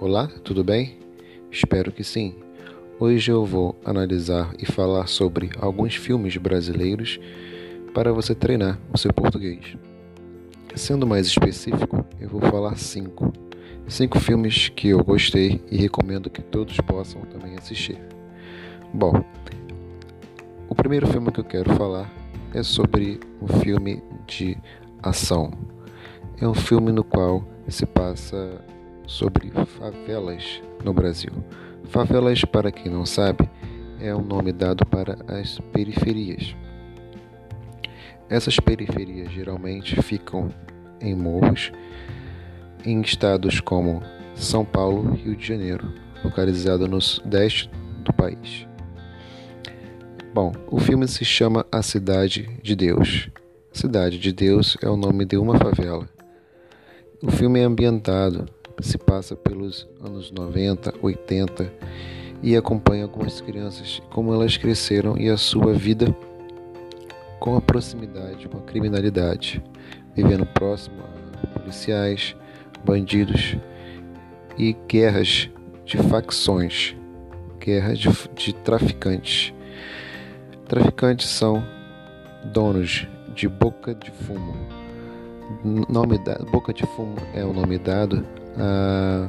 Olá, tudo bem? Espero que sim. Hoje eu vou analisar e falar sobre alguns filmes brasileiros para você treinar o seu português. Sendo mais específico, eu vou falar cinco. Cinco filmes que eu gostei e recomendo que todos possam também assistir. Bom, o primeiro filme que eu quero falar é sobre um filme de ação. É um filme no qual se passa sobre favelas no Brasil. Favelas, para quem não sabe, é um nome dado para as periferias. Essas periferias geralmente ficam em morros em estados como São Paulo Rio de Janeiro, localizado no sudeste do país. Bom, o filme se chama A Cidade de Deus. Cidade de Deus é o nome de uma favela. O filme é ambientado se passa pelos anos 90, 80 e acompanha algumas crianças, como elas cresceram e a sua vida com a proximidade com a criminalidade, vivendo próximo a policiais, bandidos e guerras de facções, guerras de, de traficantes. Traficantes são donos de boca de fumo. Nome da, boca de fumo é o nome dado a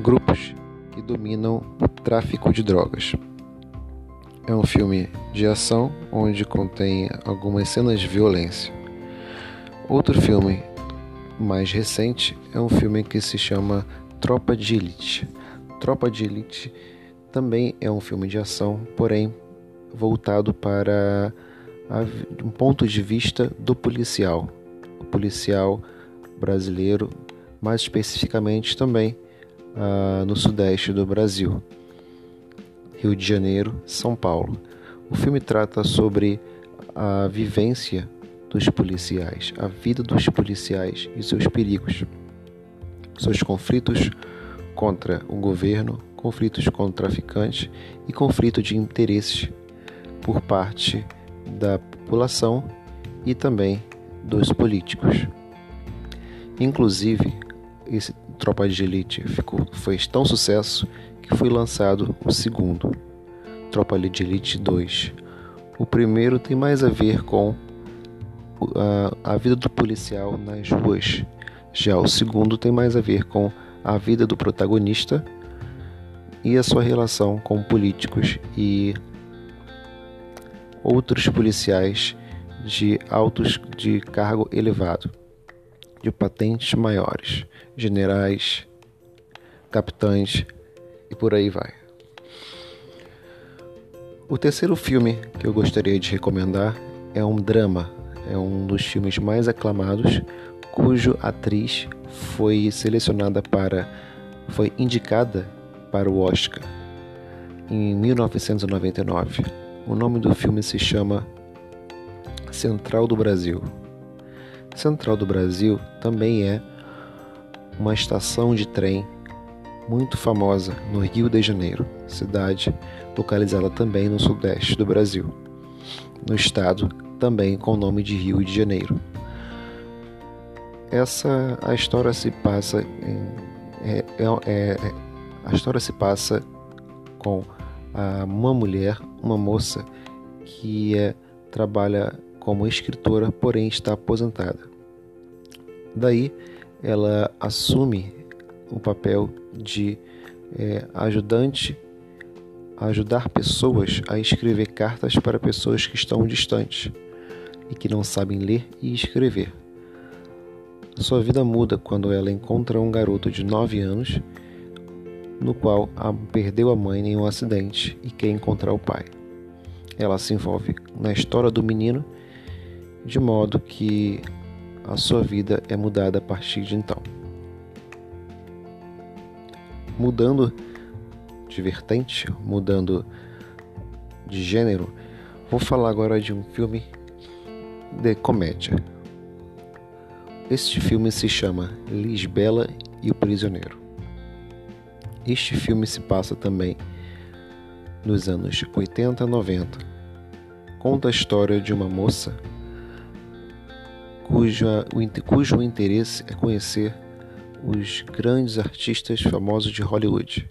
grupos que dominam o tráfico de drogas. É um filme de ação onde contém algumas cenas de violência. Outro filme mais recente é um filme que se chama Tropa de Elite. Tropa de Elite também é um filme de ação, porém voltado para um ponto de vista do policial. O policial brasileiro mais especificamente também uh, no sudeste do Brasil, Rio de Janeiro, São Paulo. O filme trata sobre a vivência dos policiais, a vida dos policiais e seus perigos, seus conflitos contra o governo, conflitos com traficantes e conflito de interesses por parte da população e também dos políticos. Inclusive, esse Tropa de Elite ficou, foi tão sucesso que foi lançado o segundo, Tropa de Elite 2. O primeiro tem mais a ver com a, a vida do policial nas ruas, já o segundo tem mais a ver com a vida do protagonista e a sua relação com políticos e outros policiais de altos de cargo elevado de patentes maiores, generais, capitães e por aí vai. O terceiro filme que eu gostaria de recomendar é um drama, é um dos filmes mais aclamados, cujo atriz foi selecionada para, foi indicada para o Oscar em 1999. O nome do filme se chama Central do Brasil. Central do Brasil também é uma estação de trem muito famosa no Rio de Janeiro, cidade localizada também no sudeste do Brasil, no estado também com o nome de Rio de Janeiro. Essa a história se passa em, é, é, é, a história se passa com uma mulher, uma moça que é, trabalha como escritora, porém está aposentada. Daí ela assume o papel de é, ajudante a ajudar pessoas a escrever cartas para pessoas que estão distantes e que não sabem ler e escrever. Sua vida muda quando ela encontra um garoto de 9 anos no qual a, perdeu a mãe em um acidente e quer encontrar o pai. Ela se envolve na história do menino de modo que a sua vida é mudada a partir de então. Mudando de vertente, mudando de gênero, vou falar agora de um filme de comédia. Este filme se chama Lisbela e o Prisioneiro. Este filme se passa também nos anos 80 e 90. Conta a história de uma moça cuja, cujo interesse é conhecer os grandes artistas famosos de Hollywood.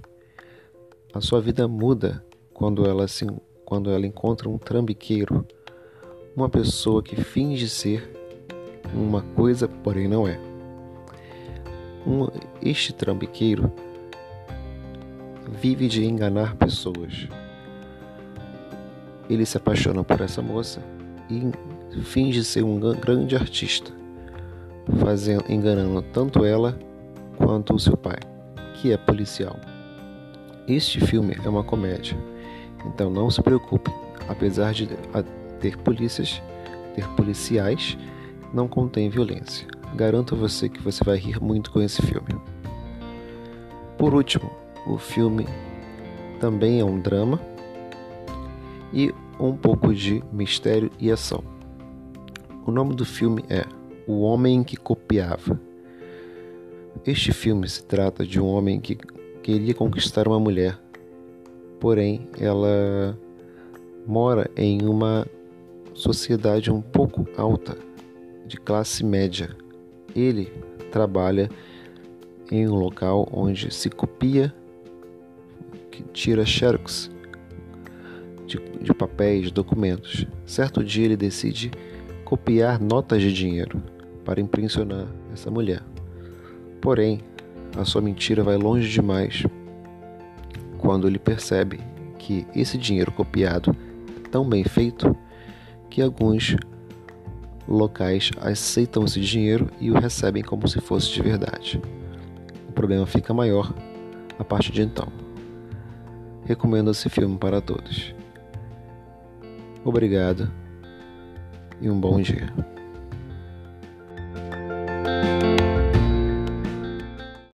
A sua vida muda quando ela, se, quando ela encontra um trambiqueiro, uma pessoa que finge ser uma coisa, porém não é. Um, este trambiqueiro vive de enganar pessoas. Ele se apaixona por essa moça e finge ser um grande artista, fazendo, enganando tanto ela quanto o seu pai, que é policial. Este filme é uma comédia, então não se preocupe, apesar de ter polícias, ter policiais, não contém violência. Garanto a você que você vai rir muito com esse filme. Por último, o filme também é um drama e um pouco de mistério e ação. O nome do filme é O Homem que Copiava. Este filme se trata de um homem que queria conquistar uma mulher, porém ela mora em uma sociedade um pouco alta, de classe média. Ele trabalha em um local onde se copia, que tira xerox de, de papéis, documentos. Certo dia ele decide copiar notas de dinheiro para impressionar essa mulher. Porém, a sua mentira vai longe demais quando ele percebe que esse dinheiro copiado é tão bem feito que alguns locais aceitam esse dinheiro e o recebem como se fosse de verdade. O problema fica maior a partir de então. Recomendo esse filme para todos. Obrigado e um bom dia.